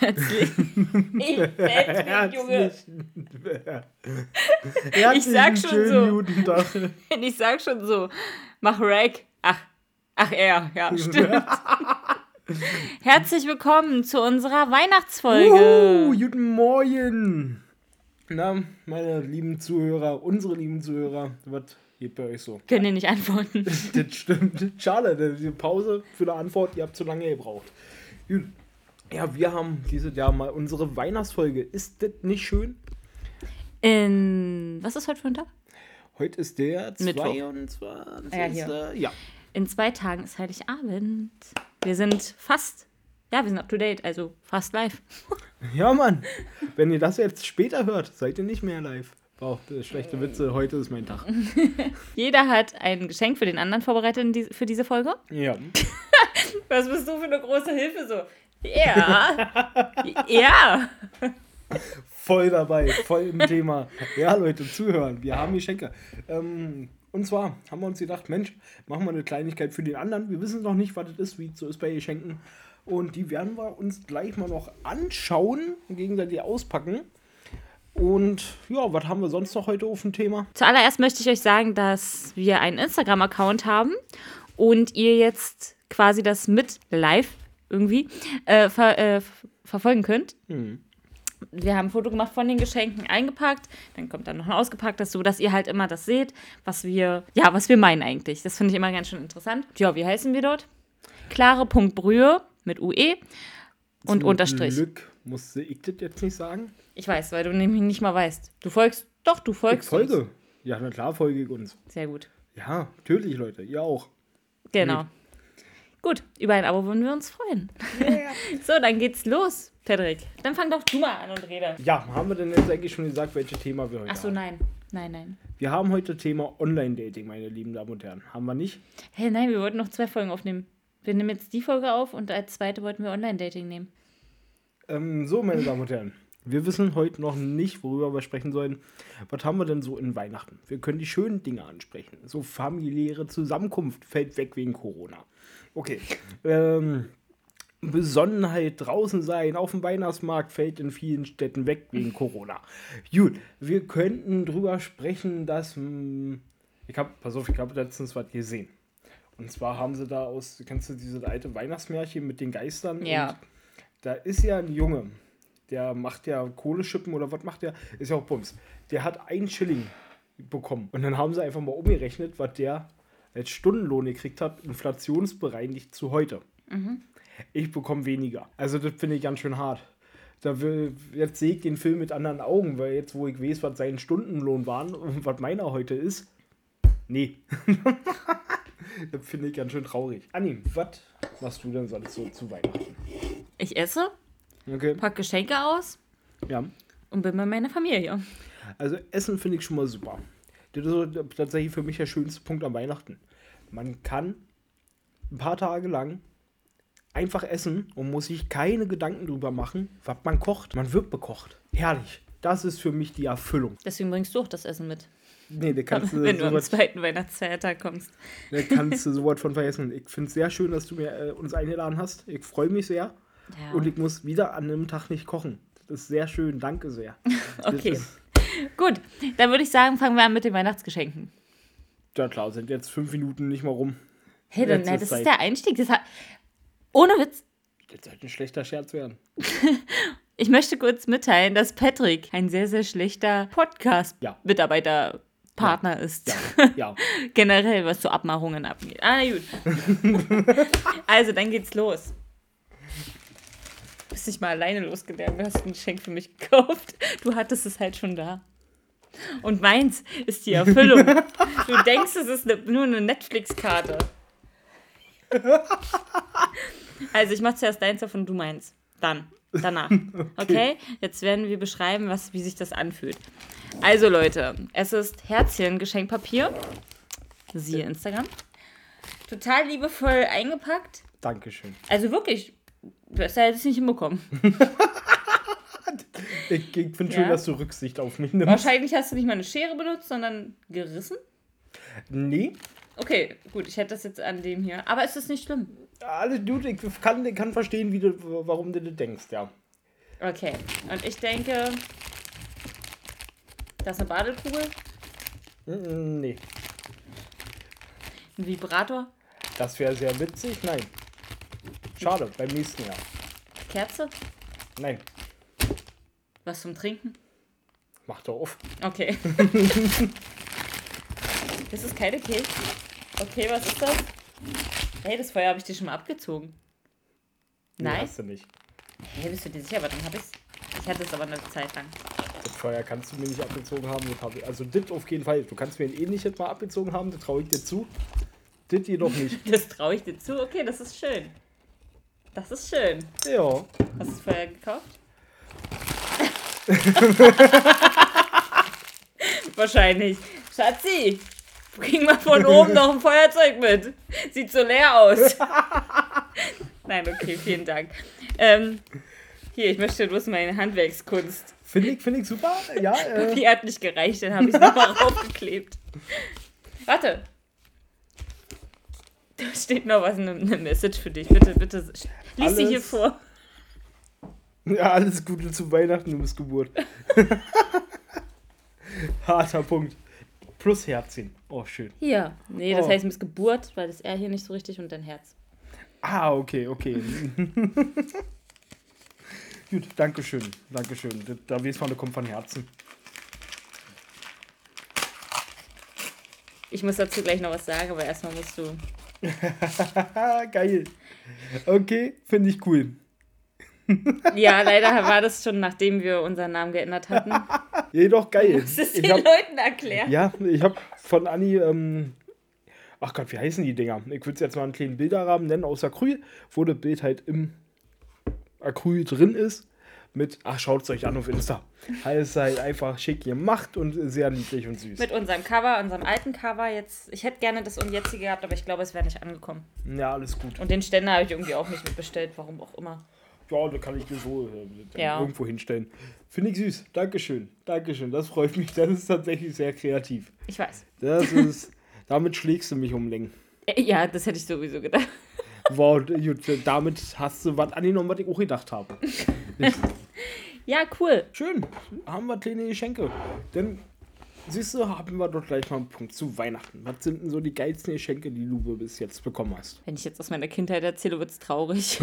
Herzlich. Ich, Junge. Herzlichen Ich sag schon so. Guten Tag. Ich sag schon so, mach Rack. Ach, ach er, ja, stimmt. Herzlich willkommen zu unserer Weihnachtsfolge. Uh, guten Morgen. Na, meine lieben Zuhörer, unsere lieben Zuhörer, was geht bei euch so? Können ihr nicht antworten? Das stimmt. Schade, die Pause für eine Antwort, ihr habt zu lange gebraucht. Gut. Ja, wir haben dieses Jahr mal unsere Weihnachtsfolge. Ist das nicht schön? In, was ist heute für ein Tag? Heute ist der Mittwoch. 22. Ja, hier. Ja. In zwei Tagen ist Heiligabend. Wir sind fast, ja, wir sind up to date, also fast live. Ja, Mann. Wenn ihr das jetzt später hört, seid ihr nicht mehr live. Wow, das ist schlechte Witze. Heute ist mein Tag. Jeder hat ein Geschenk für den anderen vorbereitet die, für diese Folge. Ja. Was bist du für eine große Hilfe so? Ja. ja. Voll dabei, voll im Thema. Ja, Leute, zuhören. Wir haben Geschenke. Ähm, und zwar haben wir uns gedacht, Mensch, machen wir eine Kleinigkeit für den anderen. Wir wissen noch nicht, was das ist, wie es so ist bei Geschenken. Und die werden wir uns gleich mal noch anschauen gegenseitig auspacken. Und ja, was haben wir sonst noch heute auf dem Thema? Zuallererst möchte ich euch sagen, dass wir einen Instagram-Account haben und ihr jetzt quasi das mit live irgendwie äh, ver äh, verfolgen könnt. Hm. Wir haben ein Foto gemacht von den Geschenken eingepackt, dann kommt dann noch ein ausgepacktes, so dass ihr halt immer das seht, was wir, ja, was wir meinen eigentlich. Das finde ich immer ganz schön interessant. Ja, wie heißen wir dort? Klare.brühe mit UE und Zum Unterstrich. Glück musste ich das jetzt nicht sagen. Ich weiß, weil du nämlich nicht mal weißt. Du folgst, doch, du Ich folgst. uns. folge. Ja, na klar, folge ich uns. Sehr gut. Ja, natürlich, Leute. Ihr auch. Genau. Gut, über ein Abo würden wir uns freuen. so, dann geht's los, Patrick. Dann fang doch du mal an und rede. Ja, haben wir denn jetzt eigentlich schon gesagt, welches Thema wir heute Ach so, haben? nein. Nein, nein. Wir haben heute Thema Online-Dating, meine lieben Damen und Herren. Haben wir nicht? Hey, nein, wir wollten noch zwei Folgen aufnehmen. Wir nehmen jetzt die Folge auf und als zweite wollten wir Online-Dating nehmen. Ähm, so, meine Damen und Herren. Wir wissen heute noch nicht, worüber wir sprechen sollen. Was haben wir denn so in Weihnachten? Wir können die schönen Dinge ansprechen. So familiäre Zusammenkunft fällt weg wegen Corona. Okay. Ähm, Besonnenheit draußen sein auf dem Weihnachtsmarkt fällt in vielen Städten weg wegen Corona. Gut, wir könnten drüber sprechen, dass. mh, Ich habe, pass auf, ich habe letztens was gesehen. Und zwar haben sie da aus, kennst du dieses alte Weihnachtsmärchen mit den Geistern? Ja. Und da ist ja ein Junge, der macht ja Kohleschippen oder was macht der? Ist ja auch Bums. Der hat einen Schilling bekommen. Und dann haben sie einfach mal umgerechnet, was der als Stundenlohn gekriegt hat, inflationsbereinigt zu heute. Ich bekomme weniger. Also das finde ich ganz schön hart. Da will, jetzt sehe ich den Film mit anderen Augen, weil jetzt, wo ich weiß, was sein Stundenlohn war und was meiner heute ist, nee. das finde ich ganz schön traurig. Anni, was machst du denn sonst so zu Weihnachten? Ich esse, Okay. pack Geschenke aus Ja. und bin bei meiner Familie. Also Essen finde ich schon mal super. Das ist tatsächlich für mich der schönste Punkt am Weihnachten. Man kann ein paar Tage lang einfach essen und muss sich keine Gedanken drüber machen, was man kocht. Man wird bekocht. Herrlich. Das ist für mich die Erfüllung. Deswegen bringst du auch das Essen mit, Nee, da kannst du, wenn du am zweiten Weihnachtsfeiertag kommst. da kannst du sowas von vergessen. Ich finde es sehr schön, dass du mir äh, uns eingeladen hast. Ich freue mich sehr. Ja. Und ich muss wieder an einem Tag nicht kochen. Das ist sehr schön. Danke sehr. Okay. Gut, dann würde ich sagen, fangen wir an mit den Weihnachtsgeschenken. Ja klar, sind jetzt fünf Minuten nicht mal rum. Hey, dann, na, das Zeit. ist der Einstieg. Das hat, ohne Witz, Das sollte ein schlechter Scherz werden. Ich möchte kurz mitteilen, dass Patrick ein sehr, sehr schlechter Ja. Podcast-Mitarbeiter, Partner ist. Ja. Generell, was so Abmachungen abgeht. Ah, gut. also, dann geht's los. Du bist nicht mal alleine losgegangen. Du hast ein Geschenk für mich gekauft. Du hattest es halt schon da. Und meins ist die Erfüllung. Du denkst, es ist ne, nur eine Netflix-Karte. Also, ich mach zuerst deins und du meins. Dann. Danach. Okay? Jetzt werden wir beschreiben, was, wie sich das anfühlt. Also, Leute, es ist Herzchen Geschenkpapier. Siehe Instagram. Total liebevoll eingepackt. Dankeschön. Also wirklich, besser hätte ich es nicht hinbekommen. Ich, ich finde schön, Ja. dass du Rücksicht auf mich nimmst. Wahrscheinlich hast du nicht mal eine Schere benutzt, sondern gerissen. Nee, Okay, gut, ich hätte das jetzt an dem hier. Aber es ist nicht schlimm. alles gut. Ich kann, ich kann verstehen, wie du, warum du das denkst, ja. Okay. Und ich denke, das ist eine Badekugel, Nee. ein Vibrator, Das wäre sehr witzig. Nein. Schade, beim nächsten Jahr. Kerze, Nein. Was zum Trinken. Mach doch auf. Okay. das ist keine Keks. Okay, was ist das? Hey, das Feuer habe ich dir schon mal abgezogen. Nee, Nein? hast du nicht. Hey, bist du dir sicher? Aber dann habe ich's. Ich hatte es aber eine Zeit lang. Das Feuer kannst du mir nicht abgezogen haben. Das hab ich, also das auf jeden Fall. Du kannst mir ein ähnliches mal abgezogen haben, das traue ich dir zu. Das jedoch nicht. Das traue ich dir zu. Okay, das ist schön. Das ist schön. ja. Hast du das Feuer gekauft? Wahrscheinlich. Schatzi, bring mal von oben noch ein Feuerzeug mit. Sieht so leer aus. Nein, okay, vielen Dank. Ähm, hier, ich möchte bloß meine Handwerkskunst. Finde ich, find ich super. Ja, äh, Die hat nicht gereicht, dann habe ich es nochmal raufgeklebt. Warte. Da steht noch was, eine, eine Message für dich. Bitte, bitte, lies sie hier Alles- vor. Ja, alles Gute zu Weihnachten und Missgeburt. Harter Punkt. Plus Herzchen. Oh, schön. Hier. Nee, das Oh. heißt Missgeburt, weil das R hier nicht so richtig und dein Herz. Ah, okay, okay. Gut, Dankeschön. Dankeschön. Da- weiß man, das kommt von Herzen. Ich muss dazu gleich noch was sagen, aber erstmal musst du. Geil. Okay, finde ich cool. Ja, leider war das schon, nachdem wir unseren Namen geändert hatten. Jedoch geil. Das ist Ich den hab, Leuten erklären. ja, ich habe von Anni, ähm, ach Gott, wie heißen die Dinger? Ich würde es jetzt mal einen kleinen Bilderrahmen nennen aus Acryl, wo das Bild halt im Acryl drin ist. Mit, ach, schaut es euch an auf Insta. Heißt halt einfach schick gemacht und sehr niedlich und süß. Mit unserem Cover, unserem alten Cover jetzt. Ich hätte gerne das und jetzige gehabt, aber ich glaube, es wäre nicht angekommen. Ja, alles gut. Und den Ständer habe ich irgendwie auch nicht mitbestellt, warum auch immer. Ja, da kann ich dir so äh, Ja. irgendwo hinstellen. Finde ich süß. Dankeschön. Dankeschön. Das freut mich. Das ist tatsächlich sehr kreativ. Ich weiß. Das ist. damit schlägst du mich um Längen. Äh, Ja, das hätte ich sowieso gedacht. Wow, gut, damit hast du was angenommen, was ich auch gedacht habe. Ja, cool. Schön. Haben wir kleine Geschenke. Dann, siehst du, haben wir doch gleich mal einen Punkt zu Weihnachten. Was sind denn so die geilsten Geschenke, die du bis jetzt bekommen hast? Wenn ich jetzt aus meiner Kindheit erzähle, wird es traurig.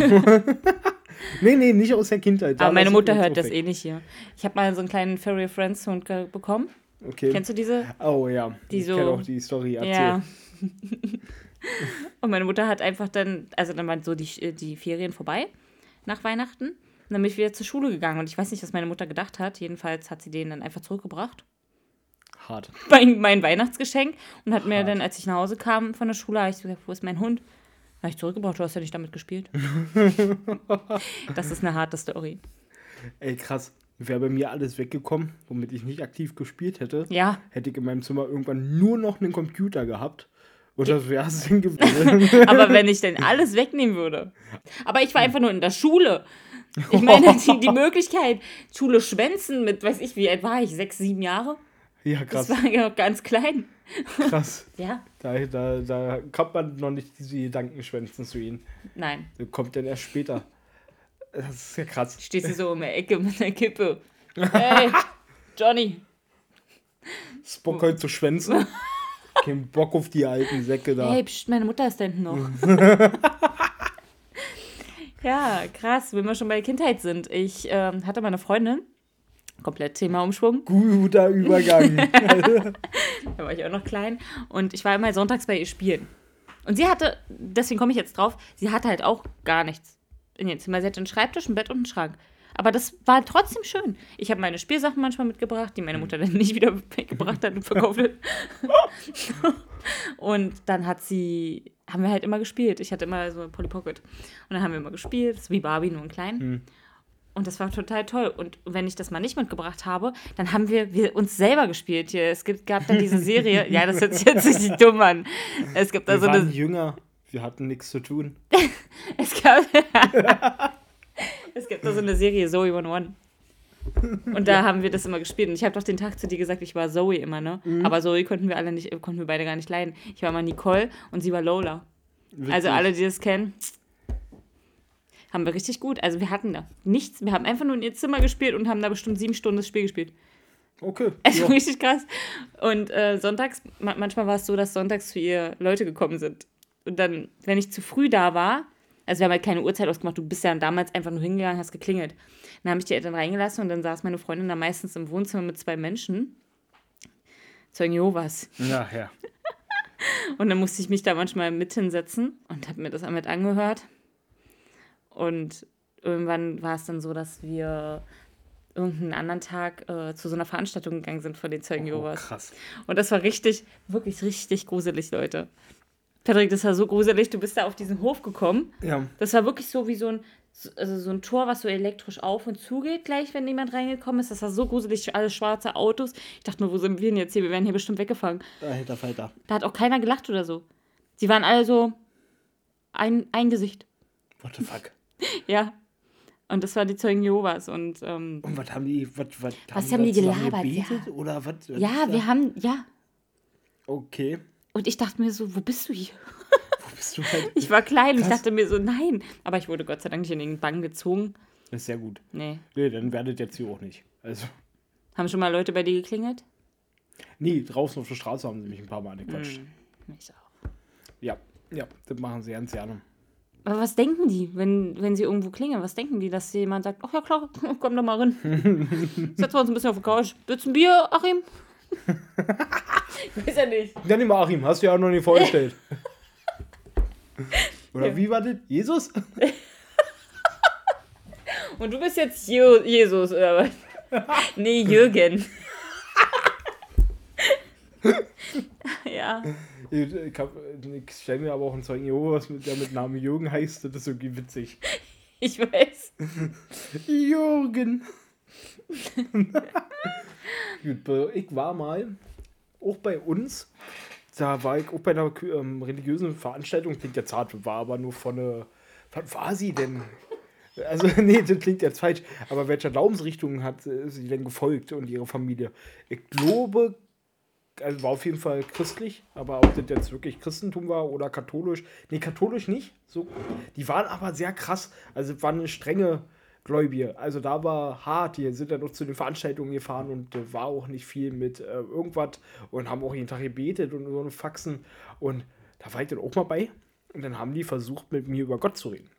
Nee, nee, nicht aus der Kindheit. Aber meine Mutter hört das eh nicht hier. Ich habe mal so einen kleinen Furry Friends Hund bekommen. Okay. Kennst du diese? Oh ja. Die ich so- kenne auch die Story. Erzähl. Ja. Und meine Mutter hat einfach dann, also dann waren so die, die Ferien vorbei nach Weihnachten. Und dann bin ich wieder zur Schule gegangen. Und ich weiß nicht, was meine Mutter gedacht hat. Jedenfalls hat sie den dann einfach zurückgebracht. Hart. Mein, mein Weihnachtsgeschenk. Und hat mir Hart. dann, als ich nach Hause kam von der Schule, habe ich so gesagt, wo ist mein Hund? Habe ich zurückgebracht, du hast ja nicht damit gespielt. das ist eine harte Story. Ey, krass. Wäre bei mir alles weggekommen, womit ich nicht aktiv gespielt hätte, Ja, hätte ich in meinem Zimmer irgendwann nur noch einen Computer gehabt. Und das wäre es dann gewesen. aber wenn ich denn alles wegnehmen würde. Aber ich war einfach nur in der Schule. Ich meine, die, die Möglichkeit, Schule schwänzen mit, weiß ich, wie alt war ich? Sechs, sieben Jahre? ja, Das krass. war ja noch ganz klein. Krass. Ja, Da, da, da kommt man noch nicht diese Gedankenschwänzen zu ihnen. nein. Das kommt dann erst später. Das ist ja krass. Stehst du so in der Ecke mit einer Kippe. Hey, Johnny. Ist Bock heute zu schwänzen? Kein Bock auf die alten Säcke da. Hey, pst, meine Mutter ist da hinten noch. ja, krass, wenn wir schon bei der Kindheit sind. Ich ähm, hatte mal eine Freundin, komplett Thema Umschwung. Guter Übergang. Da war ich auch noch klein. Und ich war immer sonntags bei ihr spielen. Und sie hatte, deswegen komme ich jetzt drauf, sie hatte halt auch gar nichts in ihrem Zimmer. Sie hatte einen Schreibtisch, ein Bett und einen Schrank. Aber das war trotzdem schön. Ich habe meine Spielsachen manchmal mitgebracht, die meine Mutter dann nicht wieder weggebracht hat und verkauft hat. und dann hat sie, haben wir halt immer gespielt. Ich hatte immer so Polly Pocket. Und dann haben wir immer gespielt. Wie Barbie, nur in klein. Und das war total toll. Und wenn ich das mal nicht mitgebracht habe, dann haben wir, wir uns selber gespielt hier. Es gibt, gab dann diese Serie. ja, das hört sich jetzt richtig dumm an. Es gibt da Wir so waren eine. jünger. Wir hatten nichts zu tun. Es gab, es gibt da so eine Serie, Zoe 101. Und da haben wir das immer gespielt. Und ich habe doch den Tag zu dir gesagt, ich war Zoe immer, ne? Mhm. Aber Zoe konnten wir alle nicht, konnten wir beide gar nicht leiden. Ich war mal Nicole und sie war Lola. Also Witzig. alle, die das kennen. Haben wir richtig gut. Also wir hatten da nichts. Wir haben einfach nur in ihr Zimmer gespielt und haben da bestimmt sieben Stunden das Spiel gespielt. Okay. Also ja. richtig krass. Und äh, sonntags, ma manchmal war es so, dass sonntags zu ihr Leute gekommen sind. Und dann, wenn ich zu früh da war, also wir haben halt keine Uhrzeit ausgemacht, du bist ja damals einfach nur hingegangen, hast geklingelt. Dann habe ich die Eltern reingelassen und dann saß meine Freundin da meistens im Wohnzimmer mit zwei Menschen. Zeugen Jehovas. Ja, ja. Und dann musste ich mich da manchmal mit hinsetzen und habe mir das mit angehört. Und irgendwann war es dann so, dass wir irgendeinen anderen Tag äh, zu so einer Veranstaltung gegangen sind von den Zeugen Oh, Jehovas. krass. Und das war richtig, wirklich richtig gruselig, Leute. Patrick, das war so gruselig. Du bist da auf diesen Hof gekommen. Ja. Das war wirklich so wie so ein, so- also so ein Tor, was so elektrisch auf und zugeht, gleich, wenn jemand reingekommen ist. Das war so gruselig, alle schwarze Autos. Ich dachte nur, wo sind wir denn jetzt hier? Wir werden hier bestimmt weggefangen. Alter Falter. Da hat auch keiner gelacht oder so. Sie waren alle so ein, ein Gesicht. What the fuck? Ja. Und das war die Zeugen Jehovas. Und ähm, Und was haben die, was, was, Was haben die gelabert, gebetet? ja. Oder was? was ja, wir haben, ja. Okay. Und ich dachte mir so, wo bist du hier? Wo bist du halt? Ich war klein und ich Krass. dachte mir so, nein. Aber ich wurde Gott sei Dank nicht in den Bann gezogen. Das ist sehr gut. Nee. Nee, dann werdet jetzt hier auch nicht. Also. Haben schon mal Leute bei dir geklingelt? Nee, draußen auf der Straße haben sie mich ein paar Mal angequatscht. Ich auch. Ja, ja, das machen sie ganz gerne. Aber was denken die, wenn, wenn sie irgendwo klingeln? Was denken die, dass jemand sagt, ach ja klar, komm doch mal rein. Setzen wir uns ein bisschen auf die Couch. Willst du ein Bier, Achim? ich weiß ja nicht. Ja, nee, Achim, hast du ja auch noch nicht vorgestellt. Oder Ja. wie war das? Jesus? Und du bist jetzt Je Jesus, oder was? nee, Jürgen. ja. Ich, ich, stelle mir aber auch einen Zeugen Jehovas, mit- der mit Namen Jürgen heißt. Das ist irgendwie witzig. Ich weiß. Jürgen. Gut, ich war mal auch bei uns. Da war ich auch bei einer ähm, religiösen Veranstaltung. Klingt jetzt hart, war aber nur von einer. Was war sie denn? Also, nee, das klingt jetzt falsch. Aber welcher Glaubensrichtung hat äh, sie denn gefolgt und ihre Familie? Ich glaube, also war auf jeden Fall christlich, aber ob das jetzt wirklich Christentum war oder katholisch, nee, katholisch nicht. So, die waren aber sehr krass. Also waren eine strenge Gläubige. Also da war hart. Die sind dann noch zu den Veranstaltungen gefahren und äh, war auch nicht viel mit äh, irgendwas und haben auch jeden Tag gebetet und so eine Faxen. Und da war ich dann auch mal bei. Und dann haben die versucht, mit mir über Gott zu reden.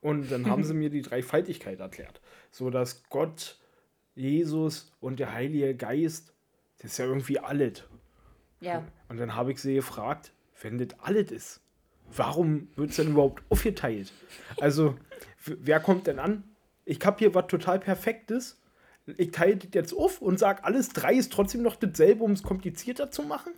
Und dann haben sie mir die Dreifaltigkeit erklärt. So dass Gott, Jesus und der Heilige Geist, das ist ja irgendwie alles. Ja. Und dann habe ich sie gefragt, wenn das alles ist, warum wird es denn überhaupt aufgeteilt? Also, wer kommt denn an? Ich habe hier was total Perfektes. Ich teile das jetzt auf und sage, alles drei ist trotzdem noch dasselbe, um es komplizierter zu machen.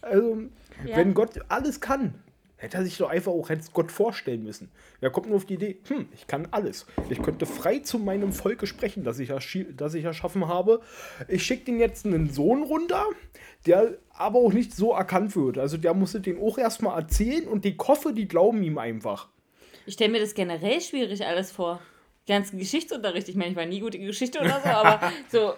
Also, Ja. wenn Gott alles kann, hätte er sich doch einfach auch hätte Gott vorstellen müssen. Wer kommt nur auf die Idee, hm, ich kann alles. Ich könnte frei zu meinem Volke sprechen, das ich, das ich erschaffen habe. Ich schicke den jetzt einen Sohn runter, der aber auch nicht so erkannt wird. Also der musste den auch erstmal erzählen und die Koffer, die glauben ihm einfach. Ich stelle mir das generell schwierig alles vor. Den ganzen Geschichtsunterricht. Ich meine, ich war nie gut in Geschichte oder so, aber so,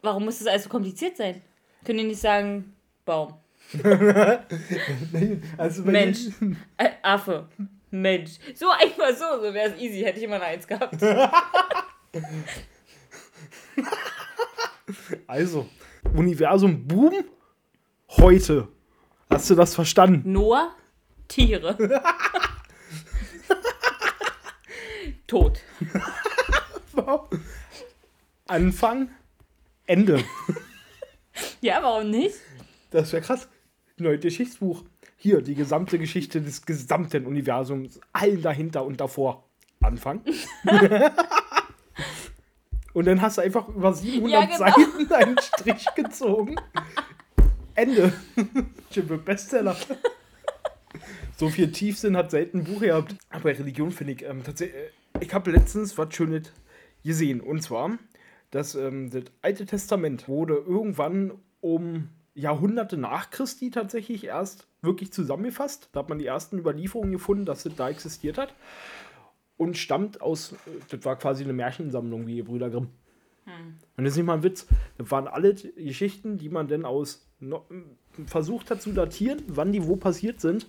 warum muss das alles so kompliziert sein? Können die nicht sagen, Baum, Also Mensch, äh, Affe, Mensch. So einfach so, so wäre es easy, hätte ich immer eine Eins gehabt. Also, Universum Boom, heute. Hast du das verstanden? Noah, Tiere. Tot. Anfang, Ende. Ja, warum nicht? Das wäre krass. Neues Geschichtsbuch. Hier, die gesamte Geschichte des gesamten Universums. Allen dahinter und davor. Anfang. und dann hast du einfach über 700 Ja, genau. Seiten einen Strich gezogen. Ende. Für Bestseller. so viel Tiefsinn hat selten ein Buch gehabt. Aber Religion finde ich ähm, tatsächlich. äh, Ich habe letztens was Schönes gesehen. Und zwar, dass ähm, das Alte Testament wurde irgendwann um Jahrhunderte nach Christi tatsächlich erst wirklich zusammengefasst. Da hat man die ersten Überlieferungen gefunden, dass das da existiert hat. Und stammt aus, das war quasi eine Märchensammlung wie Brüder Grimm. Und das ist nicht mal ein Witz. Das waren alle Geschichten, die man dann aus no, versucht hat zu datieren, wann die wo passiert sind.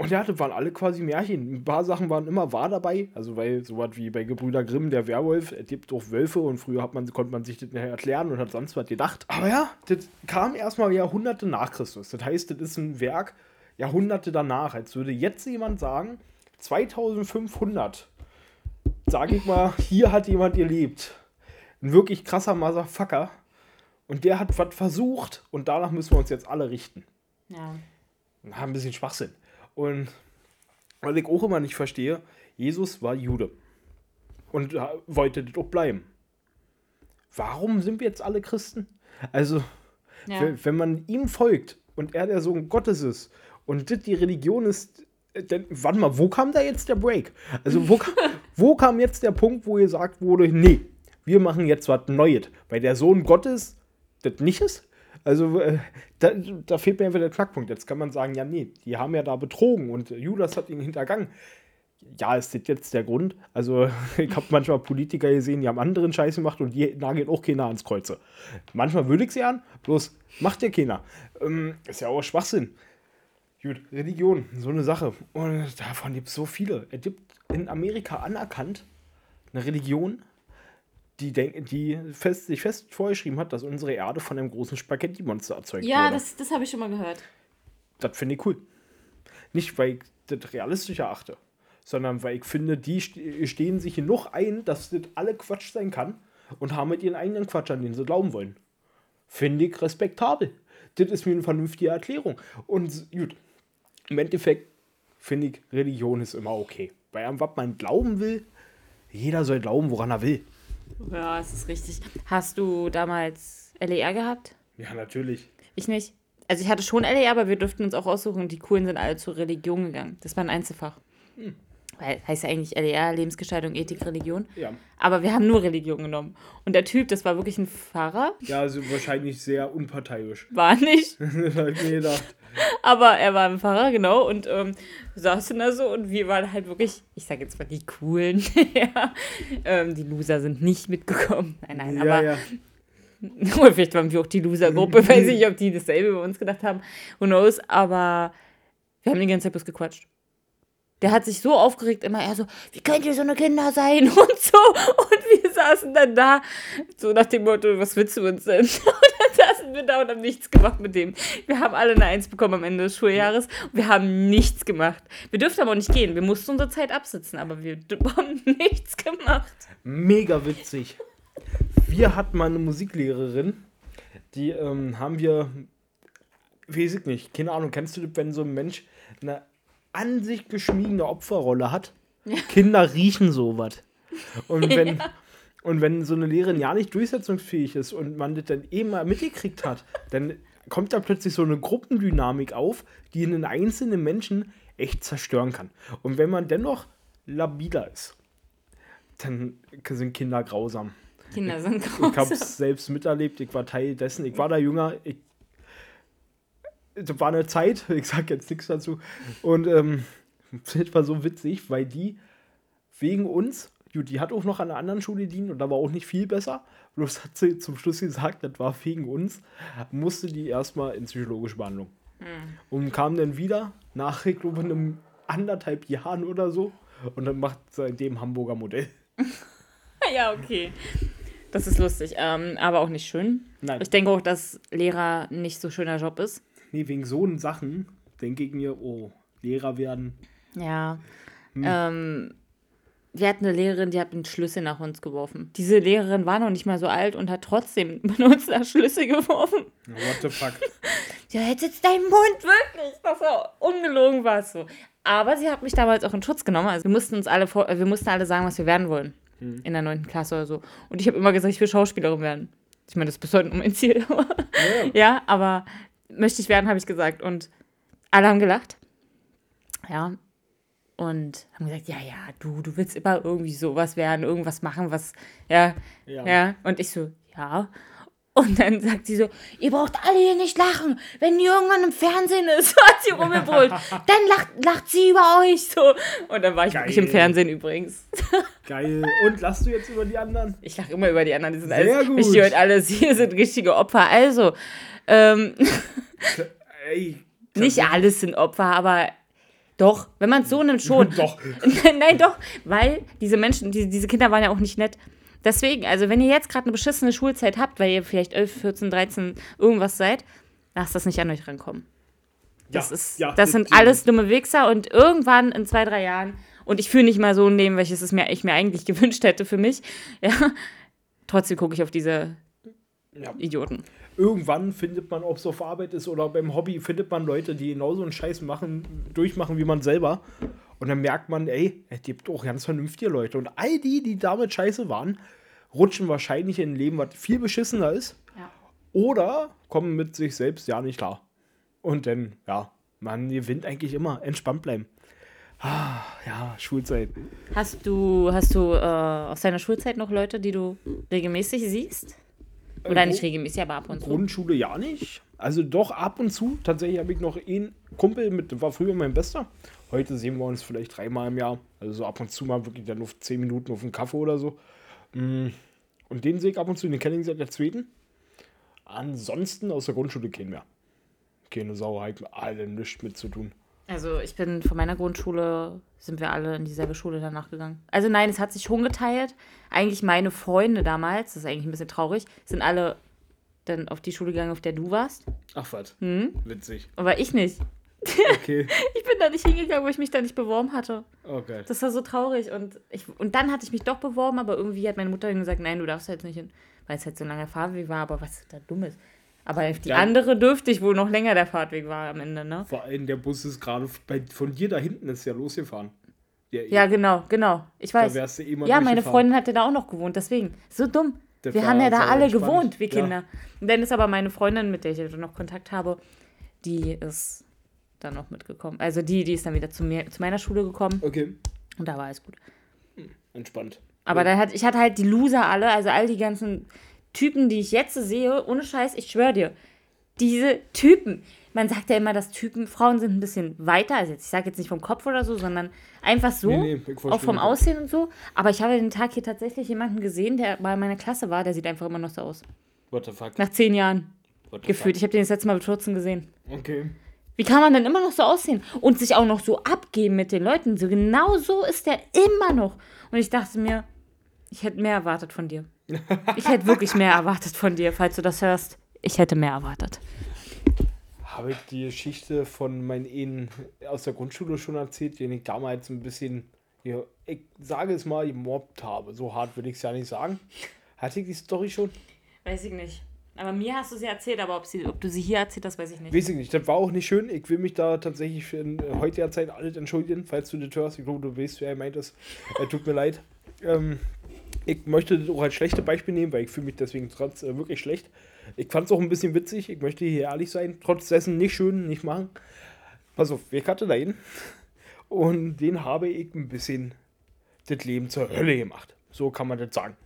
Und ja, das waren alle quasi Märchen. Ein paar Sachen waren immer wahr dabei. Also, weil sowas wie bei Gebrüder Grimm, der Werwolf, es gibt auch Wölfe und früher hat man, konnte man sich das nicht erklären und hat sonst was gedacht. Aber ja, das kam erstmal Jahrhunderte nach Christus. Das heißt, das ist ein Werk Jahrhunderte danach. Als würde jetzt jemand sagen, 2500, sage ich mal, hier hat jemand gelebt. Ein wirklich krasser Motherfucker. Und der hat was versucht und danach müssen wir uns jetzt alle richten. Ja. Na, ein bisschen Schwachsinn. Und was ich auch immer nicht verstehe, Jesus war Jude. Und wollte das auch bleiben. Warum sind wir jetzt alle Christen? Also, Ja. wenn, wenn man ihm folgt und er der Sohn Gottes ist und das die Religion ist, äh, dann, warte mal, wo kam da jetzt der Break? Also, wo, kam, wo kam jetzt der Punkt, wo gesagt wurde, nee, wir machen jetzt was Neues, weil der Sohn Gottes das nicht ist? Also, äh, da, da fehlt mir einfach der Knackpunkt. Jetzt kann man sagen, ja, nee, die haben ja da betrogen und Judas hat ihn hintergangen. Ja, ist das jetzt der Grund? Also, ich habe manchmal Politiker gesehen, die haben anderen Scheiß gemacht und die nageln auch keiner ans Kreuze. Manchmal würde ich sie an, bloß macht ja keiner. Ähm, ist ja auch Schwachsinn. Gut, Religion, so eine Sache. Und davon gibt es so viele. Es gibt in Amerika anerkannt eine Religion, die, denk, die fest, sich fest vorgeschrieben hat, dass unsere Erde von einem großen Spaghetti-Monster erzeugt Ja, wurde. das, das habe ich schon mal gehört. Das finde ich cool. Nicht, weil ich das realistisch erachte, sondern weil ich finde, die ste- stehen sich genug ein, dass das alle Quatsch sein kann und haben mit ihren eigenen Quatsch, an den sie glauben wollen. Finde ich respektabel. Das ist mir eine vernünftige Erklärung. Und gut, im Endeffekt finde ich, Religion ist immer okay. Bei einem, was man glauben will, jeder soll glauben, woran er will. Ja, es ist richtig. Hast du damals LER gehabt? Ja, natürlich. Ich nicht. Also ich hatte schon LER, aber wir durften uns auch aussuchen. Die Coolen sind alle zur Religion gegangen. Das war ein Einzelfach. Weil heißt ja eigentlich LER, Lebensgestaltung, Ethik, Religion. Ja. Aber wir haben nur Religion genommen. Und der Typ, das war wirklich ein Pfarrer. Ja, also wahrscheinlich sehr unparteiisch. War nicht. das ich mir gedacht. Aber er war ein Pfarrer, genau. Und ähm, saßen da so und wir waren halt wirklich, ich sage jetzt mal die Coolen. ja. ähm, die Loser sind nicht mitgekommen. Nein, nein, Ja, aber ja. Oder vielleicht waren wir auch die Loser-Gruppe, weiß nicht, ob die dasselbe über uns gedacht haben. Who knows? Aber wir haben die ganze Zeit bloß gequatscht. Der hat sich so aufgeregt, immer er so, wie könnt ihr so eine Kinder sein und so. Und wir saßen dann da, so nach dem Motto, was willst du uns denn? Und dann saßen wir da und haben nichts gemacht mit dem. Wir haben alle eine Eins bekommen am Ende des Schuljahres wir haben nichts gemacht. Wir dürften aber auch nicht gehen. Wir mussten unsere Zeit absitzen, aber wir haben nichts gemacht. Mega witzig. Wir hatten mal eine Musiklehrerin, die ähm, haben wir, weiß ich nicht, keine Ahnung, kennst du wenn so ein Mensch eine an sich geschmiegene Opferrolle hat? Kinder riechen sowas. Und wenn, und wenn so eine Lehrerin ja nicht durchsetzungsfähig ist und man das dann eben mal mitgekriegt hat, dann kommt da plötzlich so eine Gruppendynamik auf, die einen einzelnen Menschen echt zerstören kann. Und wenn man dennoch labiler ist, dann sind Kinder grausam. Kinder sind Ich grausam. habe es selbst miterlebt, ich war Teil dessen, ich war da jünger, ich, war eine Zeit, ich sag jetzt nichts dazu. Und ähm, das war so witzig, weil die wegen uns, gut, die hat auch noch an einer anderen Schule gedient und da war auch nicht viel besser. Bloß hat sie zum Schluss gesagt, das war wegen uns, musste die erstmal in psychologische Behandlung. Und kam dann wieder nach, ich glaube, einem anderthalb Jahren oder so. Und dann macht seitdem Hamburger Modell. Ja, okay. Das ist lustig, ähm, aber auch nicht schön. Nein. Ich denke auch, dass Lehrer nicht so schöner Job ist. Nee, wegen so Sachen denke ich mir, oh, Lehrer werden. Ja. Ähm, wir hatten eine Lehrerin, die hat einen Schlüssel nach uns geworfen. Diese Lehrerin war noch nicht mal so alt und hat trotzdem mit uns nach Schlüssel geworfen. What the fuck? Ja, jetzt sitzt dein Mund, wirklich. Das war ungelogen war so. Aber sie hat mich damals auch in Schutz genommen. Also wir mussten uns alle vor, wir mussten alle sagen, was wir werden wollen. In der neunten Klasse oder so. Und ich habe immer gesagt, ich will Schauspielerin werden. Ich meine, das ist bis heute mein Ziel. Ja. ja, aber möchte ich werden, habe ich gesagt. Und alle haben gelacht. Ja. Und haben gesagt, ja, ja, du, du willst immer irgendwie sowas werden, irgendwas machen, was, ja, Ja. ja. Und ich so, ja. Und dann sagt sie so, ihr braucht alle hier nicht lachen. Wenn die irgendwann im Fernsehen ist, hat sie rumgebrüllt, dann lacht, lacht sie über euch so. Und dann war ich wirklich im Geil. Fernsehen übrigens. Geil. Und lachst du jetzt über die anderen? Ich lache immer über die anderen. Die sind Sehr alles, gut. und alles hier sind richtige Opfer. Also, ähm, Ey. nicht alles sind Opfer, aber Doch, wenn man es so nimmt, schon. Doch. Nein, doch, weil diese Menschen, die, diese Kinder waren ja auch nicht nett. Deswegen, also wenn ihr jetzt gerade eine beschissene Schulzeit habt, weil ihr vielleicht 11, 14, 13 irgendwas seid, lasst das nicht an euch rankommen. Das, Ja, ist, ja, das sind das- alles dumme Wichser und irgendwann in zwei, drei Jahren, und ich fühle nicht mal so ein Leben, welches es mir, ich mir eigentlich gewünscht hätte für mich, ja, trotzdem gucke ich auf diese Ja. Idioten. Irgendwann findet man, ob es auf Arbeit ist oder beim Hobby, findet man Leute, die genauso einen Scheiß machen, durchmachen wie man selber. Und dann merkt man, ey, es gibt auch ganz vernünftige Leute. Und all die, die damit scheiße waren, rutschen wahrscheinlich in ein Leben, was viel beschissener ist. Ja. Oder kommen mit sich selbst ja nicht klar. Und dann, ja, man gewinnt eigentlich immer. Entspannt bleiben. Ah, ja, Schulzeit. Hast du, hast du äh, aus deiner Schulzeit noch Leute, die du regelmäßig siehst? Oder Äh, nicht regelmäßig, aber ab und zu? Grundschule ja nicht. Also doch ab und zu. Tatsächlich habe ich noch einen Kumpel mit, war früher mein Bester. Heute sehen wir uns vielleicht dreimal im Jahr. Also so ab und zu mal wirklich dann auf zehn Minuten auf einen Kaffee oder so. Mm. Und den sehe ich ab und zu, den kenne ich seit der zweiten. Ansonsten aus der Grundschule kennen wir. Keine Sau, hat alle nichts mit zu tun. Also ich bin von meiner Grundschule, sind wir alle in dieselbe Schule danach gegangen. Also nein, es hat sich schon geteilt. Eigentlich meine Freunde damals, das ist eigentlich ein bisschen traurig, sind alle dann auf die Schule gegangen, auf der du warst. Ach was, Hm? witzig. Aber ich nicht. Okay. Ich bin da nicht hingegangen, wo ich mich da nicht beworben hatte. Oh Gott. Das war so traurig. Und, ich, und dann hatte ich mich doch beworben, aber irgendwie hat meine Mutter gesagt, nein, du darfst da jetzt nicht hin. Weil es halt so ein langer Fahrtweg war, aber was da dumm ist. Aber auf die Ja. andere dürfte ich wohl noch länger der Fahrtweg war am Ende, ne? Vor allem der Bus ist gerade von dir da hinten ist ja losgefahren. Ja, Ja, genau, genau. Ich da weiß. wärst du eh mal Ja, meine. Freundin hatte da auch noch gewohnt, deswegen. So dumm. Das wir haben ja da alle entspannt. gewohnt, wir Ja. Kinder. Und dann ist aber meine Freundin, mit der ich noch Kontakt habe, die ist dann noch mitgekommen. Also die, die ist dann wieder zu mir, zu meiner Schule gekommen Okay, und da war alles gut. entspannt. Aber dann hat, ich hatte halt die Loser alle, also all die ganzen Typen, die ich jetzt sehe, ohne Scheiß, ich schwöre dir, diese Typen. Man sagt ja immer, dass Typen, Frauen sind ein bisschen weiter, also jetzt, ich sage jetzt nicht vom Kopf oder so, sondern einfach so, Nee, nee, auch vom. Aussehen und so. Aber ich habe den Tag hier tatsächlich jemanden gesehen, der bei meiner Klasse war, der sieht einfach immer noch so aus. What the fuck? Nach zehn Jahren gefühlt. Ich habe den das letzte Mal mit 14 gesehen. fuck? Okay. Wie kann man denn immer noch so aussehen und sich auch noch so abgeben mit den Leuten? So genau so ist der immer noch. Und ich dachte mir, ich hätte mehr erwartet von dir. Ich hätte wirklich mehr erwartet von dir, falls du das hörst. Ich hätte mehr erwartet. Habe ich die Geschichte von meinen Ehen aus der Grundschule schon erzählt, den ich damals ein bisschen, ja, ich sage es mal, gemobbt habe. So hart würde ich es ja nicht sagen. Hatte ich die Story schon? Weiß ich nicht. Aber mir hast du sie erzählt, aber ob, sie, ob du sie hier erzählt hast, weiß ich nicht. Weiß ich nicht. Das war auch nicht schön. Ich will mich da tatsächlich für in äh, heutiger Zeit alles entschuldigen, falls du das hörst. Ich glaube, du weißt, wer meint ist. Äh, tut mir leid. Ähm, ich möchte das auch als schlechte Beispiel nehmen, weil ich fühle mich deswegen trotz äh, wirklich schlecht. Ich fand es auch ein bisschen witzig. Ich möchte hier ehrlich sein. Trotz dessen nicht schön, nicht machen. Pass auf, wir hatte da hin. Und den habe ich ein bisschen das Leben zur Hölle gemacht. So kann man das sagen.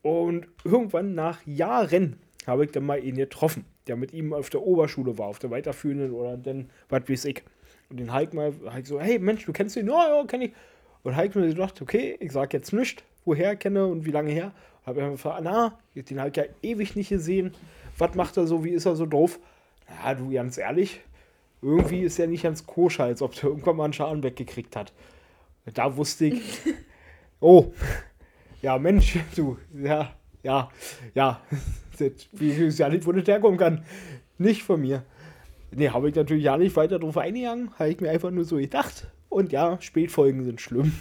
Und irgendwann nach Jahren habe ich dann mal ihn getroffen, der mit ihm auf der Oberschule war, auf der weiterführenden oder dann, was weiß ich. Und den Hulk mal, halt so, hey Mensch, du kennst ihn? Ja, ja, kenn ich. Und Hulk mir gedacht, okay, ich sag jetzt nicht, woher er kenne und wie lange her. Habe ich gefragt, na, ich hab den Hulk ja ewig nicht gesehen. Was macht er so, wie ist er so drauf? Na, du, ganz ehrlich, irgendwie ist er nicht ganz koscher, als ob der irgendwann mal einen Schaden weggekriegt hat. Da wusste ich, oh, ja, Mensch, du, ja, ja, ja, wie ich ja nicht, wo das herkommen kann. Nicht von mir. Nee, habe ich natürlich ja nicht weiter drauf eingegangen, habe ich mir einfach nur so gedacht. Und ja, Spätfolgen sind schlimm.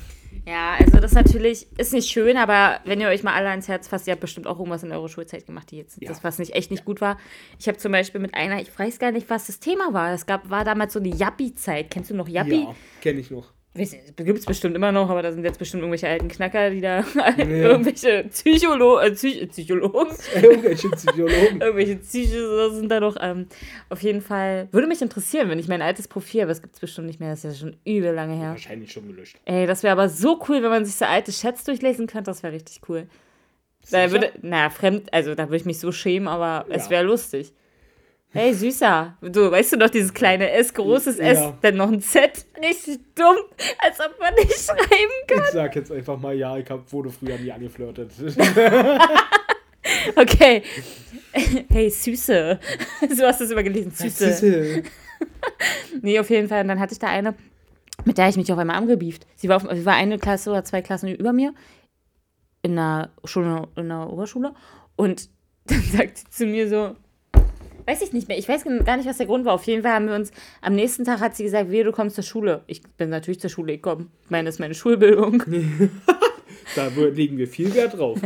Ja, also das natürlich ist nicht schön, aber wenn ihr euch mal alle ans Herz fasst, ihr habt bestimmt auch irgendwas in eurer Schulzeit gemacht, die jetzt Ja. das was nicht echt nicht gut war. Ich habe zum Beispiel mit einer, ich weiß gar nicht, was das Thema war. Es gab war damals so eine Yappi-Zeit. Kennst du noch Yappi? Ja, kenne ich noch. Gibt es bestimmt immer noch, aber da sind jetzt bestimmt irgendwelche alten Knacker, die da irgendwelche Psycholo äh, Psych Psychologen, Irgendwelche Psychologen. irgendwelche Psychos sind da noch. Ähm, auf jeden Fall würde mich interessieren, wenn ich mein altes Profil, aber es gibt es bestimmt nicht mehr, das ist ja schon übel lange her. Wahrscheinlich schon gelöscht. Ey, das wäre aber so cool, wenn man sich so alte Chats durchlesen könnte, das wäre richtig cool. Da Sicher? würde, na, fremd, also da würde ich mich so schämen, aber es Ja. wäre lustig. Hey, Süßer, du, weißt du noch, dieses kleine S, großes S, Ja. dann noch ein Z, richtig dumm, als ob man nicht schreiben kann. Ich sag jetzt einfach mal, ja, ich hab, wurde früher nie angeflirtet. Okay. Hey, Süße. So hast du es immer gelesen, Süße. Süße. Nee, auf jeden Fall. Und dann hatte ich da eine, Mit der ich mich auf einmal angebieft. Sie war, auf, sie war eine Klasse oder zwei Klassen über mir in der Schule, in der Oberschule. Und dann sagt sie zu mir so, weiß ich nicht mehr, ich weiß gar nicht, was der Grund war. Auf jeden Fall haben wir uns, am nächsten Tag hat sie gesagt, wie du kommst zur Schule. Ich bin natürlich zur Schule gekommen. Ich meine, das ist meine Schulbildung. Da legen wir viel Wert drauf.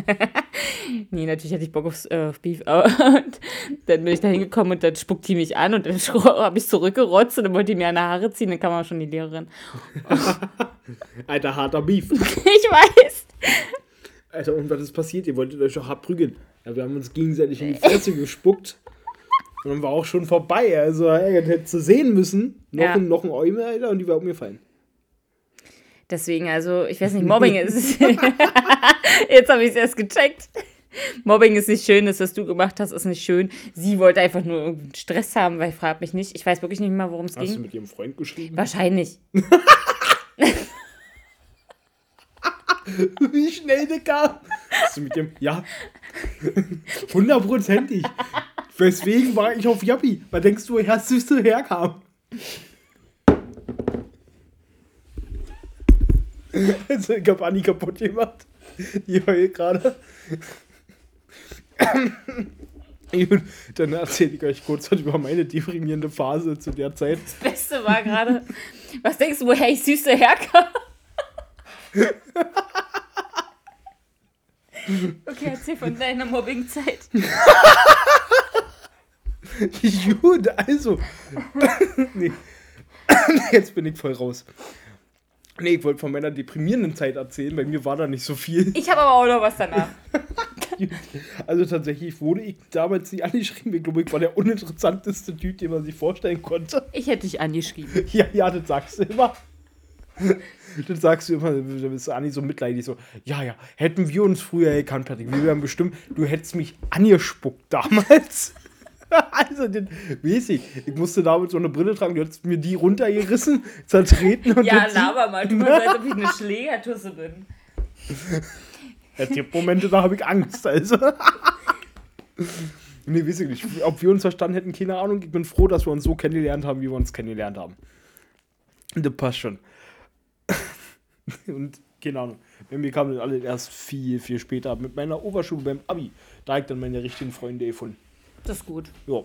nee, natürlich hatte ich Bock aufs äh, auf Beef. Und dann bin ich da hingekommen und dann spuckt die mich an und dann habe ich zurückgerotzt und dann wollte die mir an die Haare ziehen. Dann kam auch schon die Lehrerin. Alter, harter Beef. ich weiß. Alter, und was ist passiert? Ihr wolltet euch doch hart prügeln. Ja, wir haben uns gegenseitig in die Fresse gespuckt. Und dann war auch schon vorbei. Also, er hätte zu sehen müssen. Noch, Ja. ein, noch ein Eumel, Alter, und die war umgefallen. Deswegen, also, ich weiß nicht, Mobbing ist. Jetzt habe ich es erst gecheckt. Mobbing ist nicht schön, das, was du gemacht hast, ist nicht schön. Sie wollte einfach nur irgendeinen Stress haben, weil ich frage mich nicht. Ich weiß wirklich nicht mehr, worum es Hast du ging. mit ihrem Freund geschrieben? Wahrscheinlich. Wie schnell der kam. Hast du mit dem. Ja. Hundertprozentig. Weswegen war ich auf Jappi? Was denkst du, woher Süße herkam? Also, ich hab Anni kaputt gemacht. Die heult gerade. Gut, Dann erzähle ich euch kurz was über meine deprimierende Phase zu der Zeit. Das Beste war gerade. Was denkst du, woher ich süße herkam? Okay, erzähl von deiner Mobbing-Zeit. Gut, also. nee. Jetzt bin ich voll raus. Nee, ich wollte von meiner deprimierenden Zeit erzählen. Bei mir war da nicht so viel. Ich habe aber auch noch was danach. Also tatsächlich wurde ich damals nicht angeschrieben. Ich glaube, ich war der uninteressanteste Typ, den man sich vorstellen konnte. Ich hätte dich angeschrieben. Ja, ja, das sagst du immer. Das sagst du immer, da bist du Anni so mitleidig, so, ja, ja, hätten wir uns früher gekannt, Patrick, wir wären bestimmt, du hättest mich angespuckt damals. Also, den, weiß ich, ich musste damals so eine Brille tragen, du hättest mir die runtergerissen, zertreten und Ja, laber mal. Du machst, als ob ich eine Schlägertusse bin. Es gibt Momente, da habe ich Angst, also. nee, weiß ich nicht. Ob wir uns verstanden hätten, keine Ahnung. Ich bin froh, dass wir uns so kennengelernt haben, wie wir uns kennengelernt haben. Das passt schon. Und keine Ahnung. Bei mir kam das alles erst viel, viel später. Mit meiner Oberschule beim Abi. Da habe ich dann meine richtigen Freunde gefunden. Das ist gut. Ja.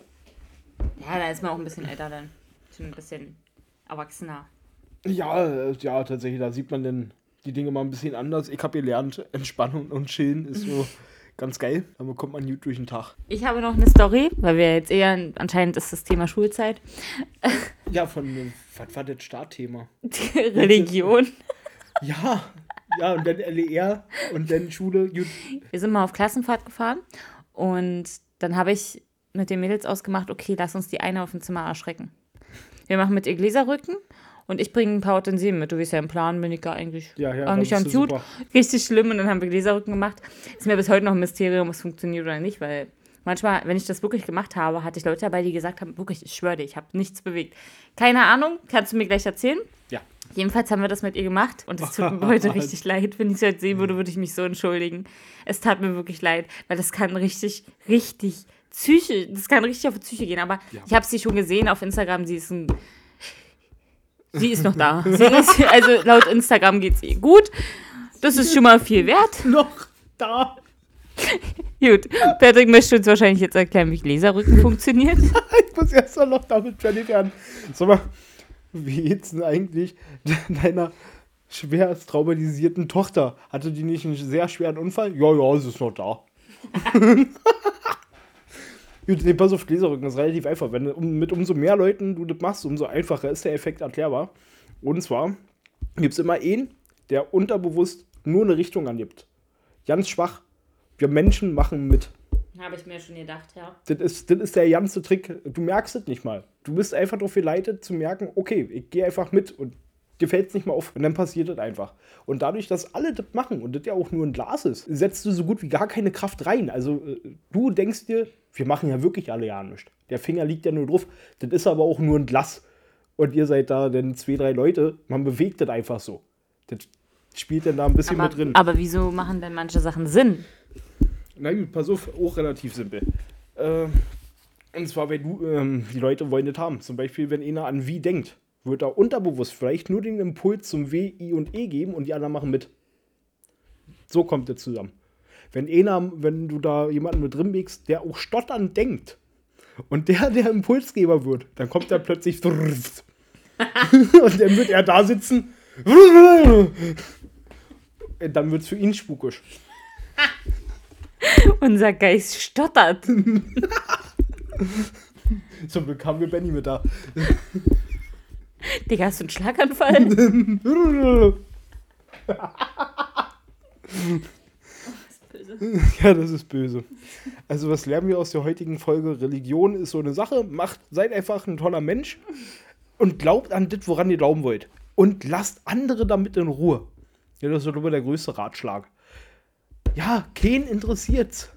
Ja, da ist man auch ein bisschen älter dann. Schon ein bisschen erwachsener. Ja, äh, ja, tatsächlich, da sieht man dann die Dinge mal ein bisschen anders. Ich habe gelernt, Entspannung und Chillen ist so ganz geil. Da bekommt man gut durch den Tag. Ich habe noch eine Story, weil wir jetzt eher, anscheinend ist das Thema Schulzeit. Ja, von, was war das Startthema? Die Religion. Ja, ja, und dann LER und dann Schule. Gut. Wir sind mal auf Klassenfahrt gefahren und dann habe ich mit den Mädels ausgemacht, okay, lass uns die eine auf dem Zimmer erschrecken. Wir machen mit ihr Gläserrücken und ich bringe ein paar Utensilien mit. Du weißt ja, im Plan bin ich gar eigentlich, Ja, ja, eigentlich bist gut. super. Richtig schlimm und dann haben wir Gläserrücken gemacht. Ist mir bis heute noch ein Mysterium, ob es funktioniert oder nicht, weil manchmal, wenn ich das wirklich gemacht habe, hatte ich Leute dabei, die gesagt haben, wirklich, ich schwöre dir, ich habe nichts bewegt. Keine Ahnung, kannst du mir gleich erzählen? Ja. Jedenfalls haben wir das mit ihr gemacht und es tut mir heute richtig leid. Wenn ich es heute sehen würde, würde ich mich so entschuldigen. Es tat mir wirklich leid, weil das kann richtig, richtig Psyche, das kann richtig auf die Psyche gehen. Aber Ja. ich habe sie schon gesehen auf Instagram. Sie ist ein. Sie ist noch da. Ist, also laut Instagram geht es ihr gut. Das ist schon mal viel wert. Noch da. Gut. Patrick möchte uns wahrscheinlich jetzt erklären, wie Gläserrücken funktioniert. Ich muss erst mal noch damit fertig werden. Sag mal, wie geht's denn eigentlich deiner schwerst traumatisierten Tochter? Hatte die nicht einen sehr schweren Unfall? Ja, ja, sie ist noch da. Gut, nee, pass auf, Gläserrücken ist relativ einfach. Wenn um, mit umso mehr Leuten du das machst, umso einfacher ist der Effekt erklärbar. Und zwar gibt es immer einen, der unterbewusst nur eine Richtung angibt. Ganz schwach. Wir Menschen machen mit. Habe ich mir schon gedacht, ja. Das ist, das ist der ganze Trick. Du merkst es nicht mal. Du bist einfach darauf geleitet zu merken, okay, ich gehe einfach mit und dir fällt es nicht mal auf. Und dann passiert das einfach. Und dadurch, dass alle das machen und das ja auch nur ein Glas ist, setzt du so gut wie gar keine Kraft rein. Also äh, du denkst dir, wir machen ja wirklich alle ja nichts. Der Finger liegt ja nur drauf. Das ist aber auch nur ein Glas. Und ihr seid da dann zwei, drei Leute. Man bewegt das einfach so. Das spielt dann da ein bisschen Aber, mit drin. aber wieso machen denn manche Sachen Sinn? Na gut, pass auf, auch relativ simpel. Ähm, und zwar, wenn du, ähm, die Leute wollen das haben. Zum Beispiel, wenn einer an wie denkt. wird er unterbewusst vielleicht nur den Impuls zum W, I und E geben und die anderen machen mit. So kommt er zusammen. Wenn einer, wenn du da jemanden mit drin legst, der auch stottern denkt und der der Impulsgeber wird, dann kommt er plötzlich und dann wird er da sitzen. Dann wird es für ihn spukisch. Unser Geist stottert. Zum Glück haben wir Benny mit da. Digga, hast du einen Schlaganfall? Ja, das ist böse. Also, was lernen wir aus der heutigen Folge? Religion ist so eine Sache. Macht, seid einfach ein toller Mensch und glaubt an das, woran ihr glauben wollt. Und lasst andere damit in Ruhe. Ja, das ist doch der größte Ratschlag. Ja, keinen interessiert's.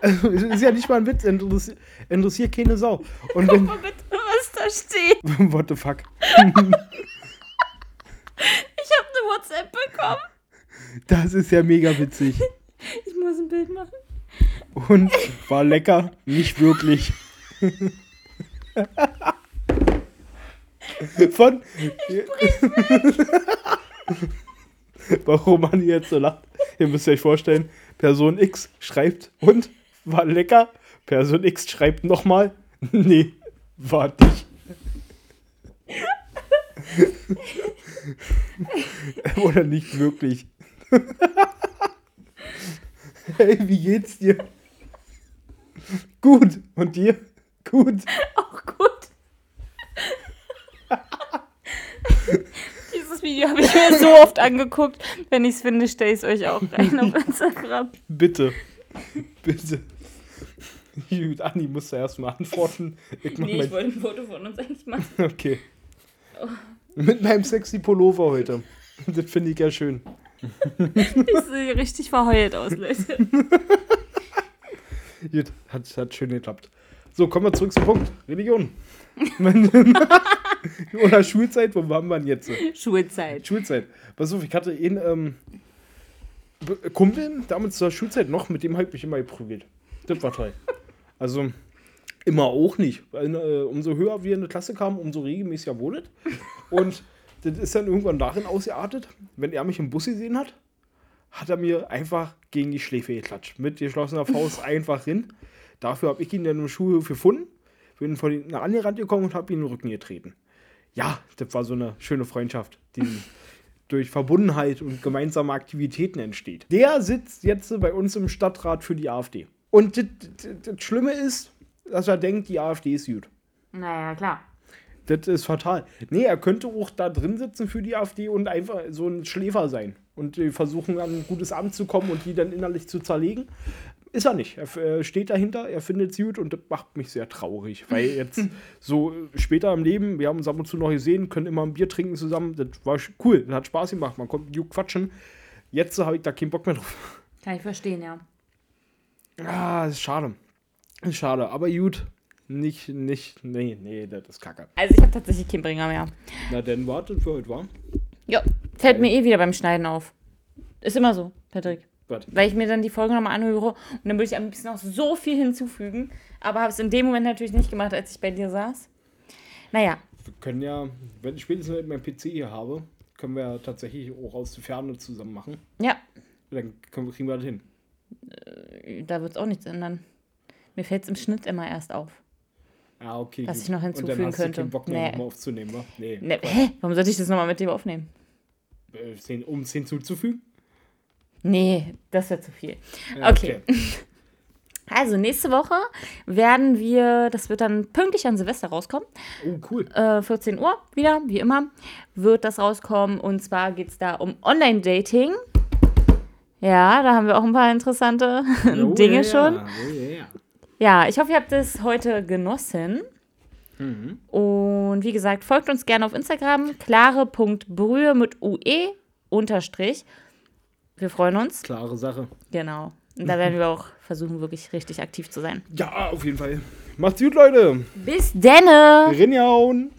Also, ist ja nicht mal ein Witz, interessiert, interessiert keine Sau. Und wenn, Guck mal bitte, was da steht. what the fuck? Ich habe eine WhatsApp bekommen. Das ist ja mega witzig. Ich muss ein Bild machen. Und war lecker, nicht wirklich. Von. Warum man jetzt so lacht? Ihr müsst euch vorstellen, Person X schreibt und war lecker. Person X schreibt nochmal. Nee, war nicht. Oder nicht wirklich. Hey, wie geht's dir? Gut. Und dir? Gut. Habe ich mir so oft angeguckt. Wenn ich es finde, stelle ich es euch auch rein auf Instagram. Bitte. Bitte. Gut, Anni muss da erstmal antworten. Ich Nee, mein- ich wollte ein Foto von uns eigentlich machen. Okay. Mit meinem sexy Pullover heute. Das finde ich ja schön. Ich sehe richtig verheult aus, Leute. Gut, hat, hat schön geklappt. So, kommen wir zurück zum Punkt. Religion. Oder Schulzeit, wo waren wir denn jetzt? Schulzeit. Schulzeit. Pass auf, ich hatte einen ähm, Kumpel damals zur Schulzeit noch, mit dem habe ich mich immer geprügelt. Das war toll. Also, immer auch nicht. Weil, äh, umso höher wir in die Klasse kamen, umso regelmäßiger wurde es. Und das ist dann irgendwann darin ausgeartet, wenn er mich im Bus gesehen hat, hat er mir einfach gegen die Schläfe geklatscht. Mit geschlossener Faust einfach hin. Dafür habe ich ihn dann im Schulhof gefunden, bin von hinten angerannt gekommen und habe ihn in den Rücken getreten. Ja, das war so eine schöne Freundschaft, die durch Verbundenheit und gemeinsame Aktivitäten entsteht. Der sitzt jetzt bei uns im Stadtrat für die AfD. Und das, das, das Schlimme ist, dass er denkt, die AfD ist gut. Naja, klar. Das ist fatal. Nee, er könnte auch da drin sitzen für die AfD und einfach so ein Schläfer sein. Und versuchen, an ein gutes Amt zu kommen und die dann innerlich zu zerlegen. Ist er nicht. Er äh, steht dahinter, er findet es gut und das macht mich sehr traurig. Weil jetzt so äh, später im Leben, wir haben uns ab und zu noch gesehen, können immer ein Bier trinken zusammen. Das war cool, das hat Spaß gemacht. Man konnte gut quatschen. Jetzt habe ich da keinen Bock mehr drauf. Kann ich verstehen, ja. Ah, ist schade. Ist schade. Aber gut. Nicht, nicht, nee, nee, das ist kacke. Also ich habe tatsächlich keinen Bringer mehr. Na, dann wartet für heute, war? Ja, fällt mir eh wieder beim Schneiden auf. Ist immer so, Patrick. Was? Weil ich mir dann die Folge nochmal anhöre und dann würde ich am liebsten noch so viel hinzufügen. Aber habe es in dem Moment natürlich nicht gemacht, als ich bei dir saß. Naja, Wir können ja, wenn ich spätestens ich meinen PC hier habe, können wir ja tatsächlich auch aus der Ferne zusammen machen. ja, Dann können, kriegen wir das hin. da wird es auch nichts ändern. Mir fällt es im Schnitt immer erst auf. Ah, okay. Was gut. ich noch Und hinzufügen dann hast könnte. Du keinen Bock mehr, Nee. nochmal aufzunehmen, wa? Nee. Ne, hä? Warum sollte ich das nochmal mit dem aufnehmen? Äh, Um es hinzuzufügen? Nee, das wäre zu viel. Ja, Okay. Also, nächste Woche werden wir, das wird dann pünktlich an Silvester rauskommen, Oh, cool. äh, 14 Uhr wieder, wie immer, wird das rauskommen. Und zwar geht es da um Online-Dating. Ja, da haben wir auch ein paar interessante Oh, Dinge ja, schon. Ja. Oh, ja. Ja, ich hoffe, ihr habt es heute genossen. Mhm. Und wie gesagt, folgt uns gerne auf Instagram, klare.brühe mit UE unterstrich. Wir freuen uns. Klare Sache. Genau. Und da werden wir auch versuchen, wirklich richtig aktiv zu sein. Ja, auf jeden Fall. Macht's gut, Leute. Bis denne! Rinjauen.